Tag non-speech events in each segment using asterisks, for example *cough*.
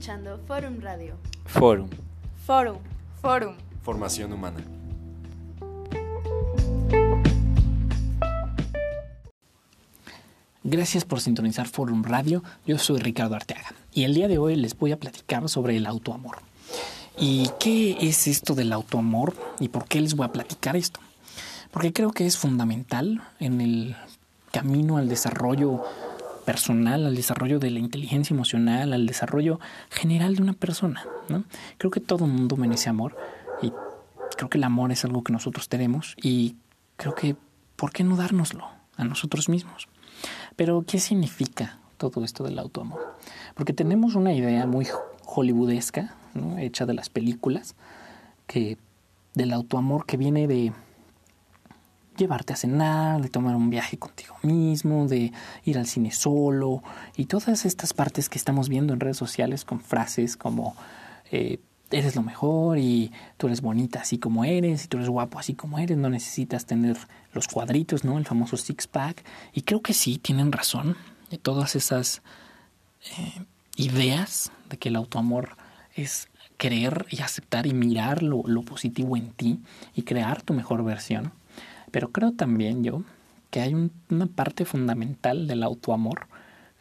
escuchando Forum Radio. Forum. Forum. Forum. Formación humana. Gracias por sintonizar Forum Radio. Yo soy Ricardo Arteaga y el día de hoy les voy a platicar sobre el autoamor. ¿Y qué es esto del autoamor y por qué les voy a platicar esto? Porque creo que es fundamental en el camino al desarrollo personal, al desarrollo de la inteligencia emocional, al desarrollo general de una persona. ¿no? Creo que todo el mundo merece amor y creo que el amor es algo que nosotros tenemos y creo que, ¿por qué no dárnoslo a nosotros mismos? Pero, ¿qué significa todo esto del autoamor? Porque tenemos una idea muy hollywoodesca, ¿no? hecha de las películas, que del autoamor que viene de llevarte a cenar, de tomar un viaje contigo mismo, de ir al cine solo y todas estas partes que estamos viendo en redes sociales con frases como eh, eres lo mejor y tú eres bonita así como eres y tú eres guapo así como eres, no necesitas tener los cuadritos, ¿no? El famoso six pack. Y creo que sí, tienen razón de todas esas eh, ideas de que el autoamor es creer y aceptar y mirar lo positivo en ti y crear tu mejor versión. Pero creo también yo que hay un, una parte fundamental del autoamor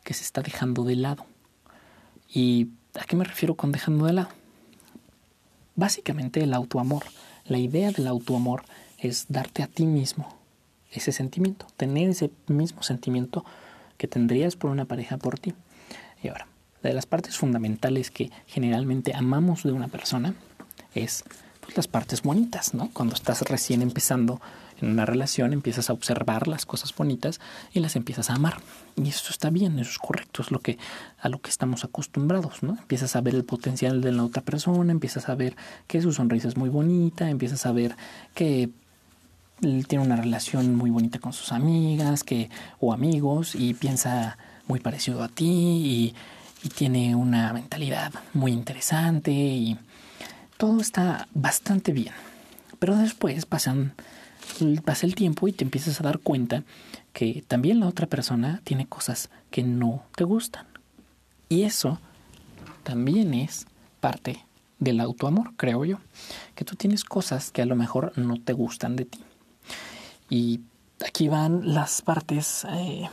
que se está dejando de lado. ¿Y a qué me refiero con dejando de lado? Básicamente el autoamor. La idea del autoamor es darte a ti mismo ese sentimiento, tener ese mismo sentimiento que tendrías por una pareja por ti. Y ahora, de las partes fundamentales que generalmente amamos de una persona es pues, las partes bonitas, ¿no? Cuando estás recién empezando en una relación empiezas a observar las cosas bonitas y las empiezas a amar. Y eso está bien, eso es correcto, es lo que a lo que estamos acostumbrados, ¿no? Empiezas a ver el potencial de la otra persona, empiezas a ver que su sonrisa es muy bonita, empiezas a ver que tiene una relación muy bonita con sus amigas, que o amigos y piensa muy parecido a ti y, y tiene una mentalidad muy interesante y todo está bastante bien. Pero después pasan pasa el tiempo y te empiezas a dar cuenta que también la otra persona tiene cosas que no te gustan. Y eso también es parte del autoamor, creo yo. Que tú tienes cosas que a lo mejor no te gustan de ti. Y aquí van las partes eh,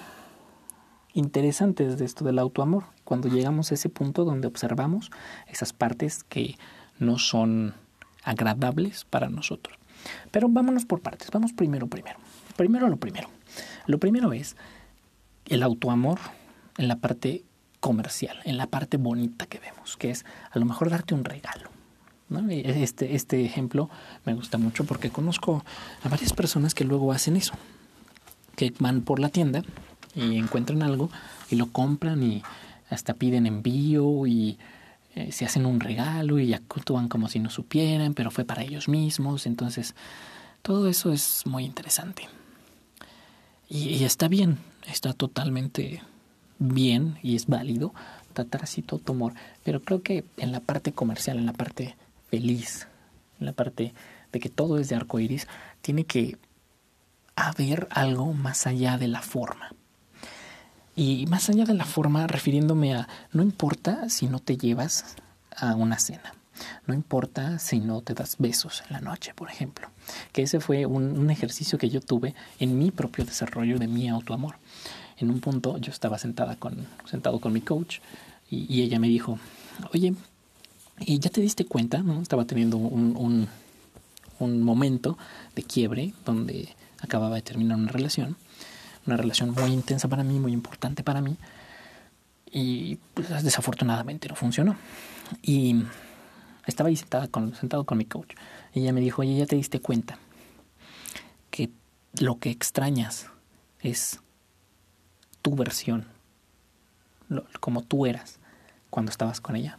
interesantes de esto del autoamor. Cuando llegamos a ese punto donde observamos esas partes que no son agradables para nosotros. Pero vámonos por partes, vamos primero, primero. Primero lo primero. Lo primero es el autoamor en la parte comercial, en la parte bonita que vemos, que es a lo mejor darte un regalo. Este, este ejemplo me gusta mucho porque conozco a varias personas que luego hacen eso, que van por la tienda y encuentran algo y lo compran y hasta piden envío y eh, se hacen un regalo y actúan como si no supieran, pero fue para ellos mismos. Entonces, todo eso es muy interesante. Y, está bien, está totalmente bien y es válido tratar así todo tu amor. Pero creo que en la parte comercial, en la parte feliz, en la parte de que todo es de arco iris, tiene que haber algo más allá de la forma. Y más allá de la forma, refiriéndome a, no importa si no te llevas a una cena, no importa si no te das besos en la noche, por ejemplo, que ese fue un, ejercicio que yo tuve en mi propio desarrollo de mi autoamor. En un punto yo estaba sentada con, sentado con mi coach y, ella me dijo, oye, ¿y ya te diste cuenta? ¿no? Estaba teniendo un, un, un momento de quiebre donde acababa de terminar una relación una relación muy intensa para mí, muy importante para mí. Y pues, desafortunadamente no funcionó. Y estaba ahí sentada con, sentado con mi coach. Y ella me dijo, oye, ya te diste cuenta que lo que extrañas es tu versión, como tú eras cuando estabas con ella.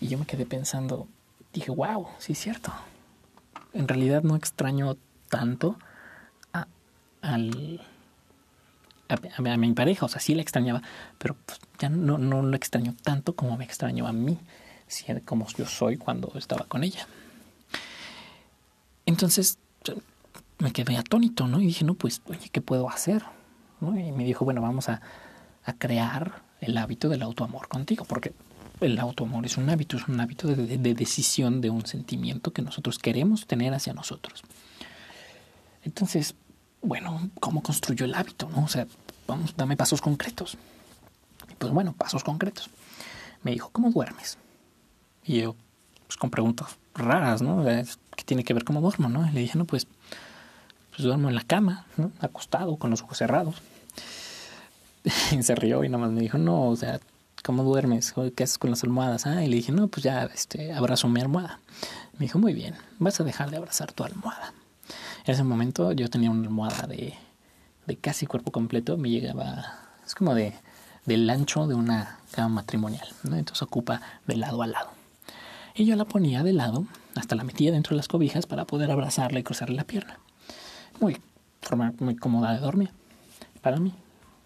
Y yo me quedé pensando, dije, wow, sí es cierto. En realidad no extraño tanto al, a, mi pareja, o sea, sí la extrañaba, pero pues, ya no, no lo extraño tanto como me extrañó a mí, como yo soy cuando estaba con ella. Entonces me quedé atónito, ¿no? Y dije, no, pues, oye, ¿qué puedo hacer? Y me dijo, bueno, vamos a, a crear el hábito del autoamor contigo, porque el autoamor es un hábito, es un hábito de, decisión de un sentimiento que nosotros queremos tener hacia nosotros. Entonces, bueno, ¿cómo construyo el hábito? ¿no? O sea, vamos, dame pasos concretos. pues bueno, pasos concretos. Me dijo, ¿cómo duermes? Y yo, pues con preguntas raras, ¿no? ¿Qué tiene que ver cómo duermo, no? Le dije, no, pues, pues duermo en la cama, ¿no? Acostado, con los ojos cerrados. *laughs* y se rió y nada más me dijo, no, o sea, ¿cómo duermes? ¿Qué haces con las almohadas? Ah, y le dije, no, pues ya, este, abrazo mi almohada. Me dijo, muy bien, vas a dejar de abrazar tu almohada. En ese momento yo tenía una almohada de, casi cuerpo completo, me llegaba, es como de del ancho de una cama matrimonial, ¿no? entonces ocupa de lado a lado. Y yo la ponía de lado, hasta la metía dentro de las cobijas para poder abrazarla y cruzarle la pierna. Muy forma muy cómoda de dormir para mí.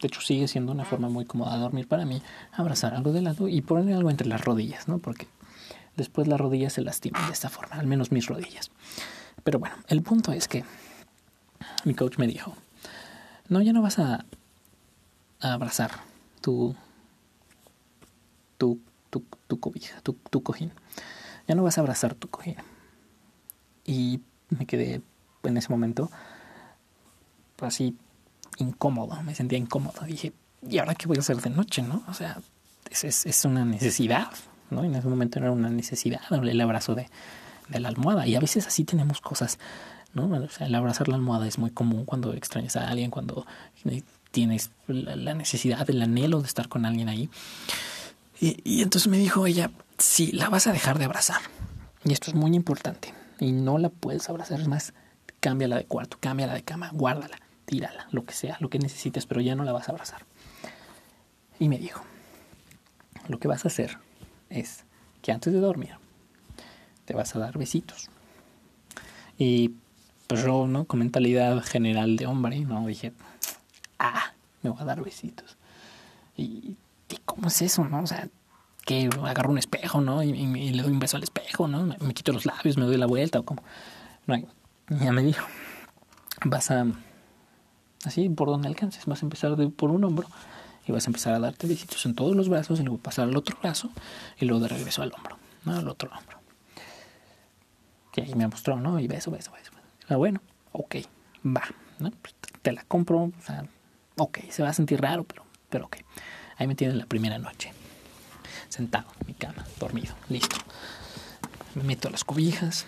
De hecho, sigue siendo una forma muy cómoda de dormir para mí, abrazar algo de lado y poner algo entre las rodillas, ¿no? Porque después las rodillas se lastiman de esta forma, al menos mis rodillas. Pero bueno, el punto es que mi coach me dijo, no, ya no vas a, abrazar tu, tu, tu, tu cobija, tu, tu cojín. Ya no vas a abrazar tu cojín. Y me quedé en ese momento así incómodo, me sentía incómodo. Dije, ¿y ahora qué voy a hacer de noche, no? O sea, es, es, una necesidad, ¿no? En ese momento era una necesidad, el abrazo de, de la almohada. Y a veces así tenemos cosas, ¿no? O sea, el abrazar la almohada es muy común cuando extrañas a alguien, cuando tienes la necesidad, el anhelo de estar con alguien ahí. Y, y entonces me dijo ella, sí, la vas a dejar de abrazar. Y esto es muy importante. Y no la puedes abrazar, es más, cámbiala de cuarto, cámbiala de cama, guárdala, tírala, lo que sea, lo que necesites, pero ya no la vas a abrazar. Y me dijo, lo que vas a hacer es que antes de dormir te vas a dar besitos. Y pues yo, ¿no? Con mentalidad general de hombre, ¿no? Dije, ah, me voy a dar besitos. Y, cómo es eso, no? O sea, que agarro un espejo, ¿no? Y, le doy un beso al espejo, ¿no? Me, quito los labios, me doy la vuelta o como. No, ya me dijo, vas a, así por donde alcances, vas a empezar por un hombro y vas a empezar a darte besitos en todos los brazos y luego pasar al otro brazo y luego de regreso al hombro, ¿no? Al otro hombro. Y ahí me mostró, ¿no? Y beso, beso, beso. Ah, bueno, ok, va, ¿no? Te la compro, o sea, ok, se va a sentir raro, pero, pero ok. Ahí me tienes la primera noche, sentado en mi cama, dormido, listo. Me meto a las cobijas,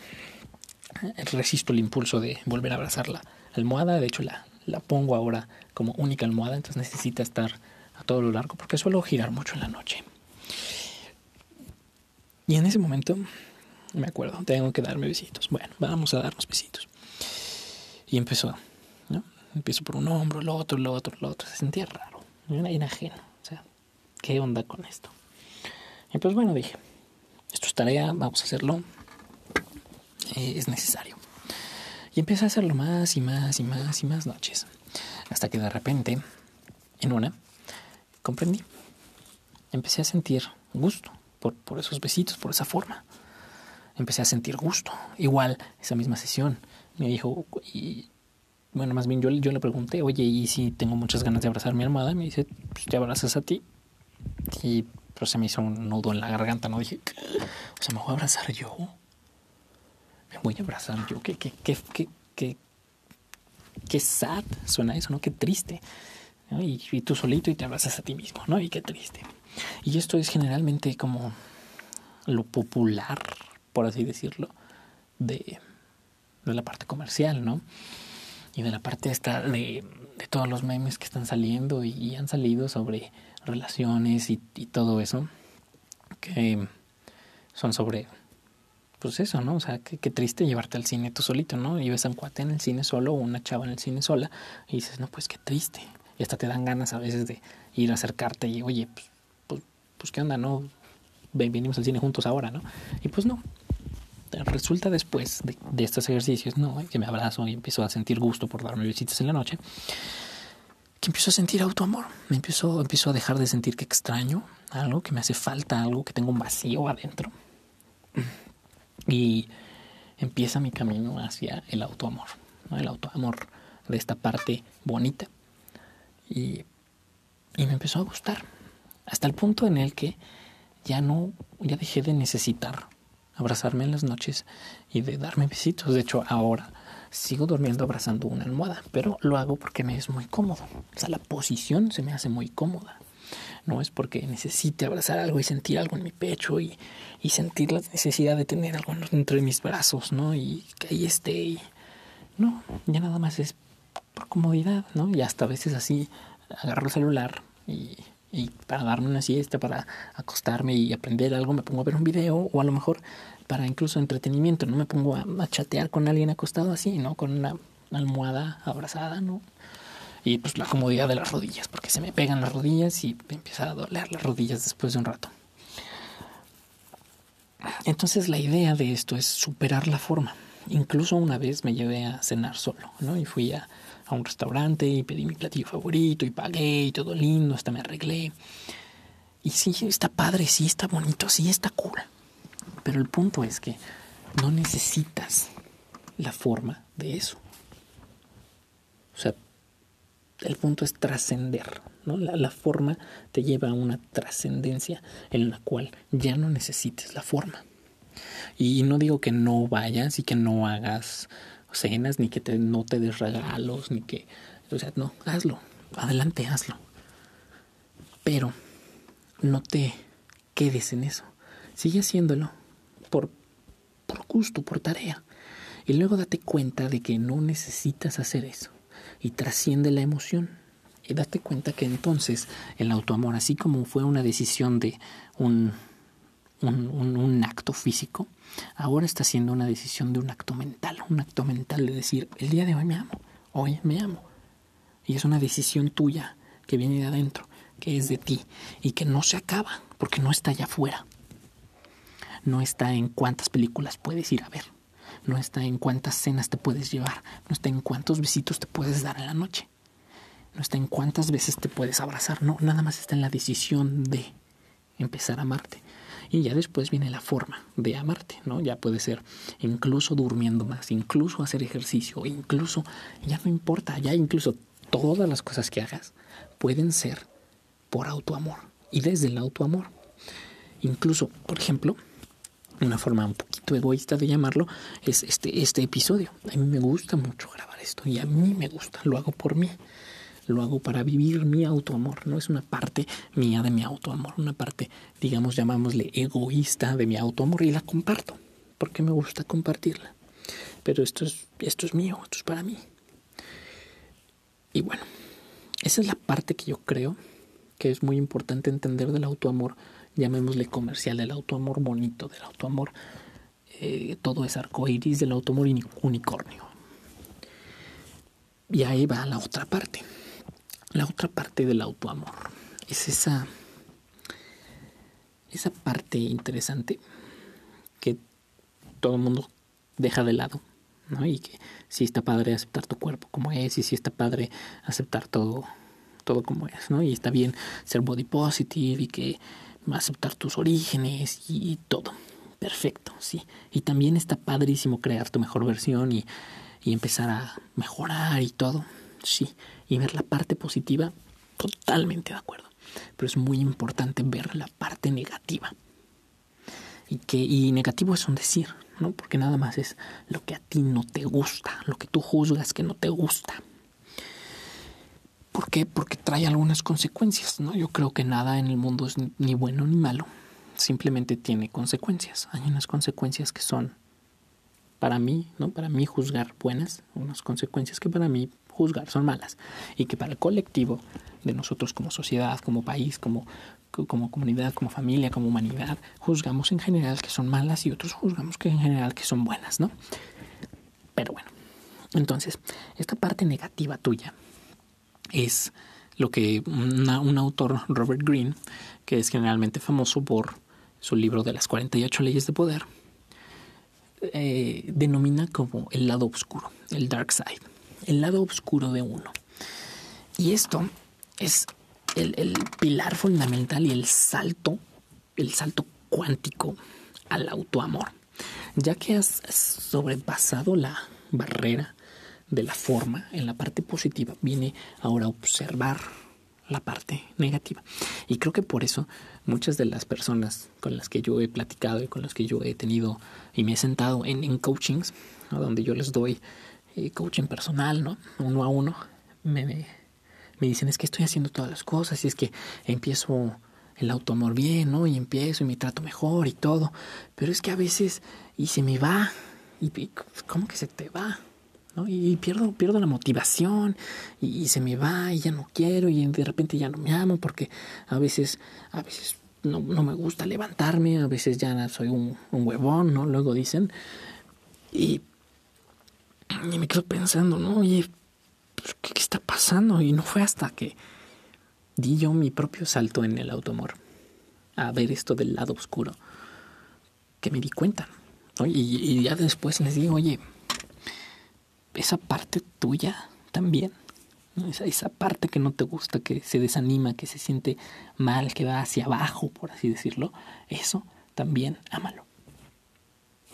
resisto el impulso de volver a abrazar la almohada, de hecho la, la pongo ahora como única almohada, entonces necesita estar a todo lo largo porque suelo girar mucho en la noche. Y en ese momento me acuerdo, tengo que darme besitos. Bueno, vamos a darnos besitos. Y empezó, ¿no? Empiezo por un hombro, el otro, el otro, el otro. Se sentía raro, era ajeno. O sea, ¿qué onda con esto? Y pues bueno, dije, esto es tarea, vamos a hacerlo. Eh, es necesario. Y empecé a hacerlo más y más y más y más noches. Hasta que de repente, en una, comprendí. Empecé a sentir gusto por, por esos besitos, por esa forma empecé a sentir gusto. Igual, esa misma sesión, me dijo, y bueno, más bien yo, le pregunté, oye, ¿y si tengo muchas ganas de abrazar mi almohada? Y me dice, pues te abrazas a ti. Y pues se me hizo un nudo en la garganta, ¿no? Dije, o sea, ¿me voy a abrazar yo? ¿Me voy a abrazar yo? ¿Qué, qué, qué, qué, qué, sad suena eso, ¿no? Qué triste. Y tú solito y te abrazas a ti mismo, ¿no? Y qué triste. Y esto es generalmente como lo popular por así decirlo, de, de la parte comercial, ¿no? Y de la parte esta de, todos los memes que están saliendo y, han salido sobre relaciones y, y, todo eso, que son sobre, pues eso, ¿no? O sea, qué triste llevarte al cine tú solito, ¿no? Y ves a un cuate en el cine solo o una chava en el cine sola y dices, no, pues qué triste. Y hasta te dan ganas a veces de ir a acercarte y, oye, pues, pues, pues qué onda, ¿no? Venimos al cine juntos ahora, ¿no? Y pues no, resulta después de, estos ejercicios, ¿no? Que me abrazo y empiezo a sentir gusto por darme visitas en la noche, que empiezo a sentir autoamor. Me empiezo, empiezo a dejar de sentir que extraño algo, que me hace falta algo, que tengo un vacío adentro. Y empieza mi camino hacia el autoamor. El autoamor de esta parte bonita. Y, y me empezó a gustar. Hasta el punto en el que ya no, ya dejé de necesitar abrazarme en las noches y de darme besitos. De hecho, ahora sigo durmiendo abrazando una almohada, pero lo hago porque me es muy cómodo. O sea, la posición se me hace muy cómoda. No es porque necesite abrazar algo y sentir algo en mi pecho y, y sentir la necesidad de tener algo entre mis brazos, ¿no? Y que ahí esté. No, ya nada más es por comodidad, ¿no? Y hasta a veces así agarro el celular y, y para darme una siesta, para acostarme y aprender algo, me pongo a ver un video o a lo mejor para incluso entretenimiento, no me pongo a, chatear con alguien acostado así, ¿no? Con una almohada abrazada, ¿no? Y pues la comodidad de las rodillas, porque se me pegan las rodillas y empieza a doler las rodillas después de un rato. Entonces la idea de esto es superar la forma. Incluso una vez me llevé a cenar solo, ¿no? Y fui a, a un restaurante y pedí mi platillo favorito y pagué y todo lindo, hasta me arreglé. Y sí, está padre, sí, está bonito, sí, está cool. Pero el punto es que no necesitas la forma de eso. O sea, el punto es trascender, ¿no? La, la, forma te lleva a una trascendencia en la cual ya no necesites la forma. Y no digo que no vayas y que no hagas cenas, ni que te, no te des regalos, ni que... O sea, no, hazlo, adelante, hazlo. Pero no te quedes en eso. Sigue haciéndolo por, por gusto, por tarea. Y luego date cuenta de que no necesitas hacer eso. Y trasciende la emoción. Y date cuenta que entonces el autoamor, así como fue una decisión de un, un, un, acto físico, ahora está siendo una decisión de un acto mental. Un acto mental de decir, el día de hoy me amo, hoy me amo. Y es una decisión tuya que viene de adentro, que es de ti y que no se acaba porque no está allá afuera no está en cuántas películas puedes ir a ver, no está en cuántas cenas te puedes llevar, no está en cuántos besitos te puedes dar en la noche, no está en cuántas veces te puedes abrazar, no, nada más está en la decisión de empezar a amarte. Y ya después viene la forma de amarte, ¿no? Ya puede ser incluso durmiendo más, incluso hacer ejercicio, incluso, ya no importa, ya incluso todas las cosas que hagas pueden ser por autoamor y desde el autoamor. Incluso, por ejemplo, una forma un poquito egoísta de llamarlo, es este, este episodio. A mí me gusta mucho grabar esto y a mí me gusta, lo hago por mí. Lo hago para vivir mi autoamor, no es una parte mía de mi autoamor, una parte, digamos, llamámosle egoísta de mi autoamor y la comparto, porque me gusta compartirla. Pero esto es, esto es mío, esto es para mí. Y bueno, esa es la parte que yo creo que es muy importante entender del autoamor llamémosle comercial, del autoamor bonito, del autoamor, eh, todo es arcoíris, del autoamor unicornio. Y ahí va la otra parte. La otra parte del autoamor es esa, esa parte interesante que todo el mundo deja de lado, ¿no? Y que sí está padre aceptar tu cuerpo como es, y sí está padre aceptar todo, todo como es, ¿no? Y está bien ser body positive y que aceptar tus orígenes y todo. Perfecto, sí. Y también está padrísimo crear tu mejor versión y, y empezar a mejorar y todo. Sí. Y ver la parte positiva, totalmente de acuerdo. Pero es muy importante ver la parte negativa. Y, que, y negativo es un decir, ¿no? Porque nada más es lo que a ti no te gusta, lo que tú juzgas que no te gusta. ¿Por qué? Porque trae algunas consecuencias, ¿no? Yo creo que nada en el mundo es ni bueno ni malo, simplemente tiene consecuencias. Hay unas consecuencias que son para mí, ¿no? Para mí juzgar buenas, unas consecuencias que para mí juzgar son malas y que para el colectivo de nosotros como sociedad, como país, como como comunidad, como familia, como humanidad, juzgamos en general que son malas y otros juzgamos que en general que son buenas, ¿no? Pero bueno, entonces, esta parte negativa tuya es lo que un autor, Robert Greene, que es generalmente famoso por su libro de las 48 leyes de poder, eh, denomina como el lado oscuro, el dark side, el lado oscuro de uno. Y esto es el, pilar fundamental y el salto, el salto cuántico al autoamor, ya que has sobrepasado la barrera de la forma, en la parte positiva, viene ahora a observar la parte negativa. Y creo que por eso muchas de las personas con las que yo he platicado y con las que yo he tenido y me he sentado en, en coachings, donde yo les doy eh, coaching personal, ¿no? Uno a uno, me, me, dicen es que estoy haciendo todas las cosas y es que empiezo el autoamor bien, ¿no? Y empiezo y me trato mejor y todo. Pero es que a veces y se me va. ¿Y cómo que se te va? Y pierdo, pierdo la motivación y, se me va y ya no quiero y de repente ya no me amo porque a veces, a veces no, me gusta levantarme, a veces ya soy un, huevón, ¿no? Luego dicen. Y, y me quedo pensando, ¿no? Oye, pues, ¿qué, ¿qué, está pasando? Y no fue hasta que di yo mi propio salto en el automor a ver esto del lado oscuro que me di cuenta. Y, y ya después les digo, oye, esa parte tuya también. Esa, esa, parte que no te gusta, que se desanima, que se siente mal, que va hacia abajo, por así decirlo, eso también ámalo.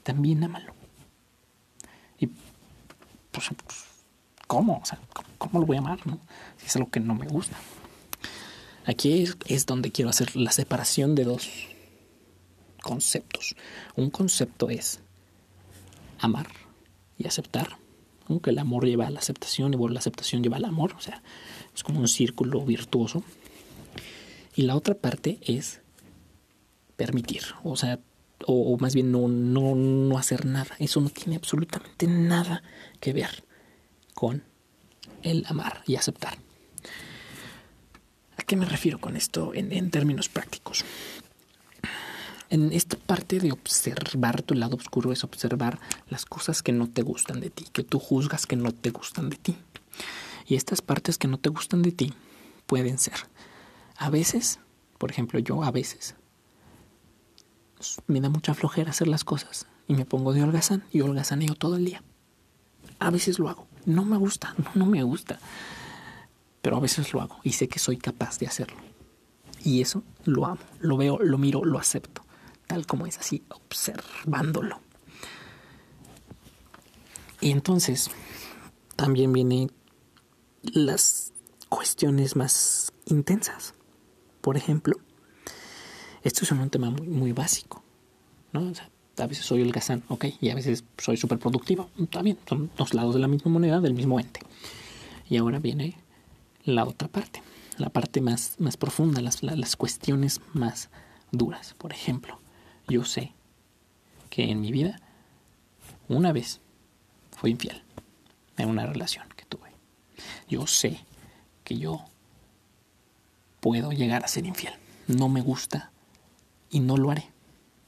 También ámalo. Y pues, ¿cómo? O sea, ¿cómo lo voy a amar? No? Si es algo que no me gusta. Aquí es, donde quiero hacer la separación de dos conceptos. Un concepto es amar y aceptar que el amor lleva a la aceptación y la aceptación lleva al amor, o sea, es como un círculo virtuoso. Y la otra parte es permitir, o sea, o, más bien no, no, no hacer nada. Eso no tiene absolutamente nada que ver con el amar y aceptar. ¿A qué me refiero con esto en términos prácticos? en esta parte de observar tu lado oscuro es observar las cosas que no te gustan de ti, que tú juzgas que no te gustan de ti. Y estas partes que no te gustan de ti pueden ser, a veces, por ejemplo, yo a veces me da mucha flojera hacer las cosas y me pongo de holgazán y holgazaneo todo el día. A veces lo hago. No me gusta, no, no me gusta. Pero a veces lo hago y sé que soy capaz de hacerlo. Y eso lo amo, lo veo, lo miro, lo acepto tal como es así, observándolo. Y entonces también vienen las cuestiones más intensas. Por ejemplo, esto es un tema muy, básico, ¿no? a veces soy el gazán, ok, y a veces soy súper productivo, también son dos lados de la misma moneda, del mismo ente. Y ahora viene la otra parte, la parte más, más profunda, las, las cuestiones más duras. Por ejemplo, yo sé que en mi vida una vez fui infiel en una relación que tuve. Yo sé que yo puedo llegar a ser infiel. No me gusta y no lo haré,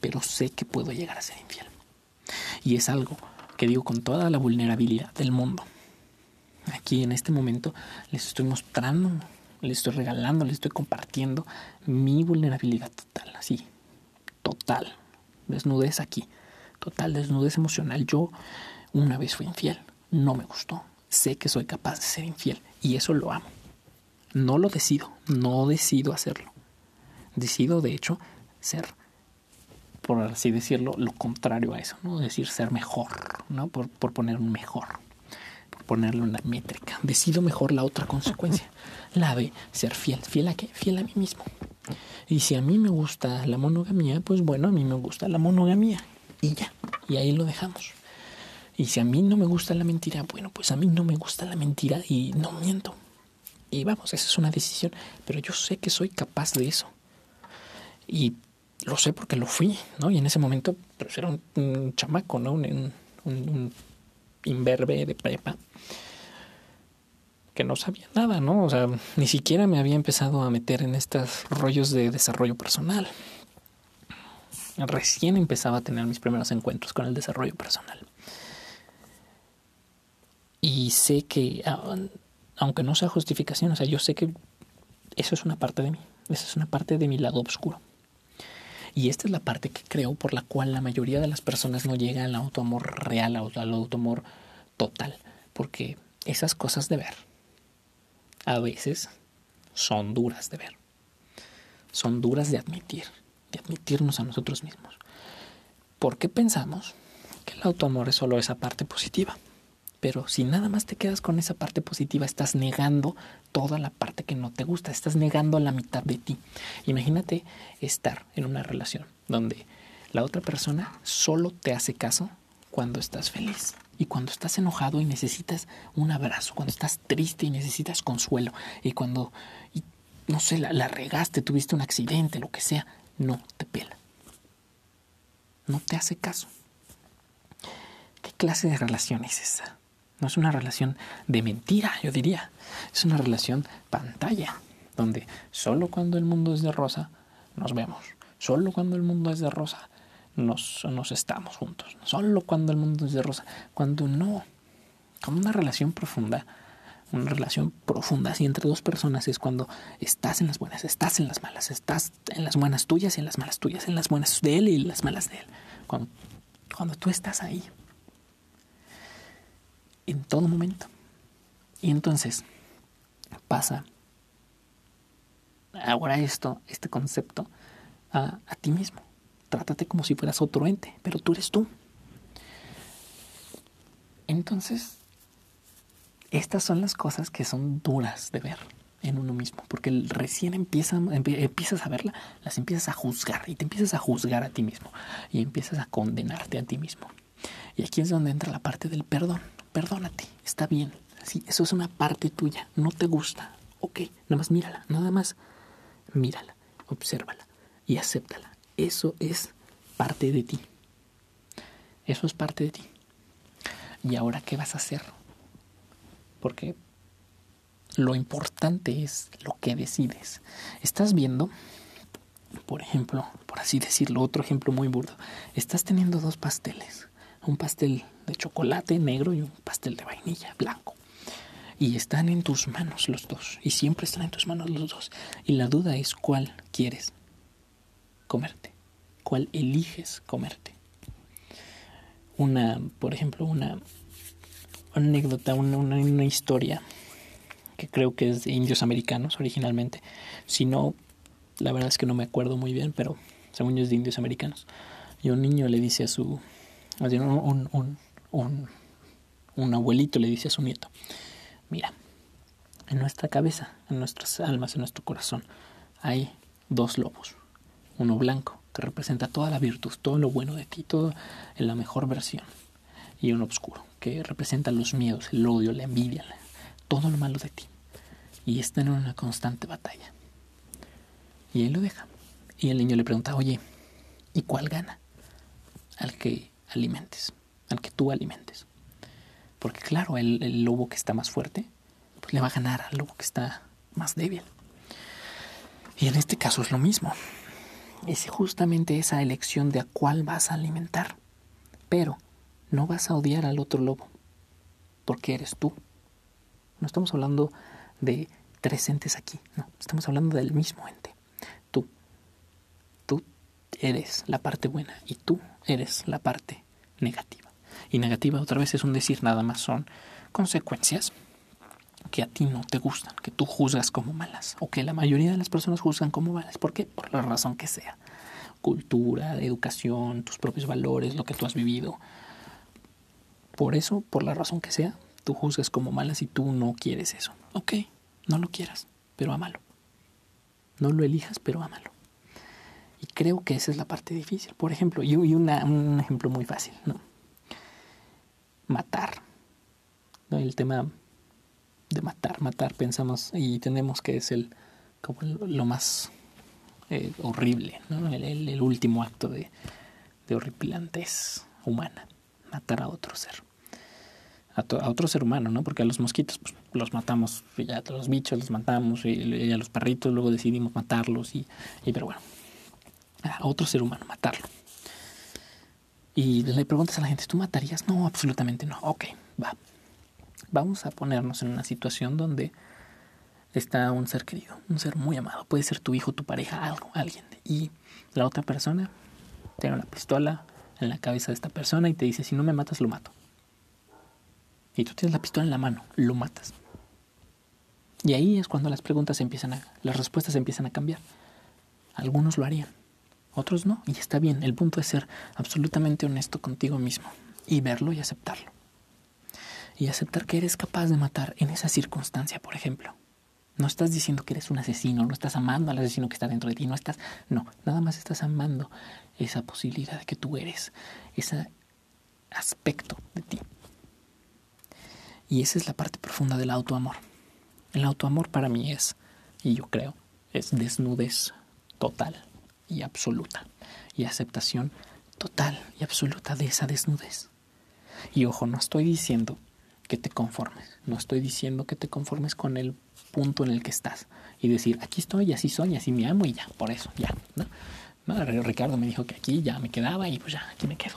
pero sé que puedo llegar a ser infiel. Y es algo que digo con toda la vulnerabilidad del mundo. Aquí en este momento les estoy mostrando, les estoy regalando, les estoy compartiendo mi vulnerabilidad total, así, total. Desnudez aquí. Total desnudez emocional. Yo una vez fui infiel. No me gustó. Sé que soy capaz de ser infiel. Y eso lo amo. No lo decido. No decido hacerlo. Decido, de hecho, ser, por así decirlo, lo contrario a eso. ¿no? Decir ser mejor. ¿no? Por, por poner un mejor. Por ponerle una métrica. Decido mejor la otra consecuencia. *laughs* La de ser fiel. ¿Fiel a qué? Fiel a mí mismo. Y si a mí me gusta la monogamía, pues bueno, a mí me gusta la monogamía. Y ya, y ahí lo dejamos. Y si a mí no me gusta la mentira, bueno, pues a mí no me gusta la mentira y no miento. Y vamos, esa es una decisión, pero yo sé que soy capaz de eso. Y lo sé porque lo fui, ¿no? Y en ese momento, pues era un, chamaco, ¿no? Un, imberbe de prepa que no sabía nada, ¿no? O sea, ni siquiera me había empezado a meter en estos rollos de desarrollo personal. Recién empezaba a tener mis primeros encuentros con el desarrollo personal. Y sé que, aunque no sea justificación, o sea, yo sé que eso es una parte de mí, esa es una parte de mi lado oscuro. Y esta es la parte que creo por la cual la mayoría de las personas no llegan al autoamor real, al autoamor total, porque esas cosas de ver, a veces son duras de ver. Son duras de admitir, de admitirnos a nosotros mismos. ¿Por qué pensamos que el autoamor es solo esa parte positiva? Pero si nada más te quedas con esa parte positiva, estás negando toda la parte que no te gusta, estás negando la mitad de ti. Imagínate estar en una relación donde la otra persona solo te hace caso cuando estás feliz y cuando estás enojado y necesitas un abrazo, cuando estás triste y necesitas consuelo y cuando, no sé, la, la regaste, tuviste un accidente, lo que sea, no te pela. No te hace caso. ¿Qué clase de relación es esa? No es una relación de mentira, yo diría. Es una relación pantalla, donde solo cuando el mundo es de rosa nos vemos. Solo cuando el mundo es de rosa nos, nos estamos juntos. Solo cuando el mundo es de rosa. Cuando no. Como una relación profunda. Una relación profunda así entre dos personas es cuando estás en las buenas, estás en las malas, estás en las buenas tuyas y en las malas tuyas, en las buenas de él y las malas de él. Cuando, cuando tú estás ahí en todo momento. Y entonces pasa ahora esto, este concepto, a, ti mismo. Trátate como si fueras otro ente, pero tú eres tú. Entonces, estas son las cosas que son duras de ver en uno mismo, porque recién empieza, empiezas a verla, las empiezas a juzgar y te empiezas a juzgar a ti mismo y empiezas a condenarte a ti mismo. Y aquí es donde entra la parte del perdón perdónate, está bien. Sí, eso es una parte tuya, no te gusta. Ok, nada más mírala, nada más mírala, obsérvala y acéptala. Eso es parte de ti. Eso es parte de ti. ¿Y ahora qué vas a hacer? Porque lo importante es lo que decides. Estás viendo, por ejemplo, por así decirlo, otro ejemplo muy burdo. Estás teniendo dos pasteles un pastel de chocolate negro y un pastel de vainilla blanco. Y están en tus manos los dos. Y siempre están en tus manos los dos. Y la duda es cuál quieres comerte. Cuál eliges comerte. Una, por ejemplo, una, anécdota, una, una, historia que creo que es de indios americanos originalmente. Si no, la verdad es que no me acuerdo muy bien, pero según es de indios americanos. Y un niño le dice a su, un, un, un, un abuelito le dice a su nieto, mira, en nuestra cabeza, en nuestras almas, en nuestro corazón, hay dos lobos. Uno blanco, que representa toda la virtud, todo lo bueno de ti, todo en la mejor versión. Y uno oscuro, que representa los miedos, el odio, la envidia, todo lo malo de ti. Y están en una constante batalla. Y él lo deja. Y el niño le pregunta, oye, ¿y cuál gana? Al que alimentes, al que tú alimentes. Porque claro, el, lobo que está más fuerte, pues le va a ganar al lobo que está más débil. Y en este caso es lo mismo. Es justamente esa elección de a cuál vas a alimentar. Pero no vas a odiar al otro lobo, porque eres tú. No estamos hablando de tres entes aquí, no, estamos hablando del mismo ente. Tú. Tú eres la parte buena y tú eres la parte negativa. Y negativa otra vez es un decir nada más, son consecuencias que a ti no te gustan, que tú juzgas como malas, o que la mayoría de las personas juzgan como malas. ¿Por qué? Por la razón que sea. Cultura, educación, tus propios valores, lo que tú has vivido. Por eso, por la razón que sea, tú juzgas como malas y tú no quieres eso. Ok, no lo quieras, pero amalo. No lo elijas, pero amalo. Y creo que esa es la parte difícil. Por ejemplo, y una, un ejemplo muy fácil, ¿no? Matar. ¿no? El tema de matar, matar, pensamos y tenemos que es el como lo más eh, horrible, ¿no? el, último acto de, de horripilantez humana, matar a otro ser. A, otro ser humano, ¿no? Porque a los mosquitos pues, los matamos, ya a los bichos los matamos, y, a los perritos luego decidimos matarlos, y, y pero bueno, a otro ser humano, matarlo. Y le preguntas a la gente, ¿tú matarías? No, absolutamente no. Ok, va. Vamos a ponernos en una situación donde está un ser querido, un ser muy amado. Puede ser tu hijo, tu pareja, algo, alguien. Y la otra persona tiene una pistola en la cabeza de esta persona y te dice, si no me matas, lo mato. Y tú tienes la pistola en la mano, lo matas. Y ahí es cuando las preguntas empiezan a, las respuestas empiezan a cambiar. Algunos lo harían, otros no, y está bien. El punto es ser absolutamente honesto contigo mismo y verlo y aceptarlo. y aceptar que eres capaz de matar en esa circunstancia, por ejemplo. No estás diciendo que eres un asesino, no estás amando al asesino que está dentro de ti, no estás, no, nada más estás amando esa posibilidad que tú eres, ese aspecto de ti. Y esa es la parte profunda del autoamor. El autoamor para mí es, y yo creo, es desnudez total y absoluta y aceptación total y absoluta de esa desnudez. Y ojo, no estoy diciendo que te conformes, no estoy diciendo que te conformes con el punto en el que estás y decir, aquí estoy y así soy y así me amo y ya, por eso, ya, ¿no? Ricardo me dijo que aquí ya me quedaba y pues ya, aquí me quedo,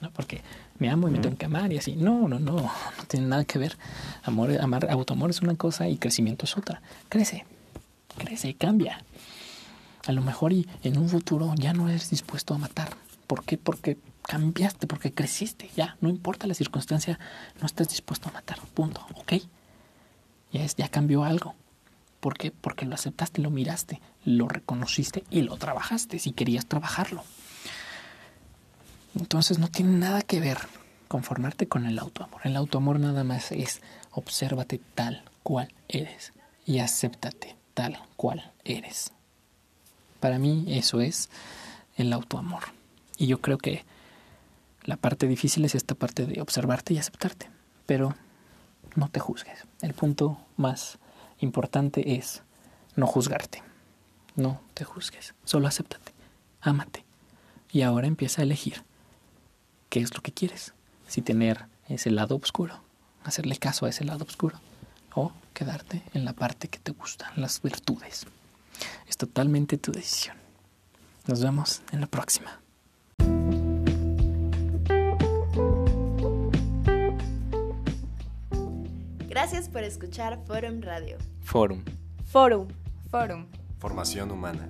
¿no? Porque me amo y me tengo que amar y así. No, no, no, no tiene nada que ver. Amor, amar, autoamor es una cosa y crecimiento es otra. Crece, crece, cambia. A lo mejor y en un futuro ya no eres dispuesto a matar. ¿Por qué? Porque cambiaste, porque creciste. Ya, no importa la circunstancia, no estás dispuesto a matar. Punto. ¿Ok? Ya, ya cambió algo. ¿Por qué? Porque lo aceptaste, lo miraste, lo reconociste y lo trabajaste si querías trabajarlo. Entonces no tiene nada que ver conformarte con el autoamor. El autoamor nada más es obsérvate tal cual eres y acéptate tal cual eres. Para mí eso es el autoamor. Y yo creo que la parte difícil es esta parte de observarte y aceptarte. Pero no te juzgues. El punto más importante es no juzgarte. No te juzgues. Solo acéptate. Ámate. Y ahora empieza a elegir qué es lo que quieres. Si tener ese lado oscuro, hacerle caso a ese lado oscuro. O quedarte en la parte que te gustan, las virtudes. Es totalmente tu decisión. Nos vemos en la próxima. Gracias por escuchar Forum Radio. Forum. Forum. Forum. Formación humana.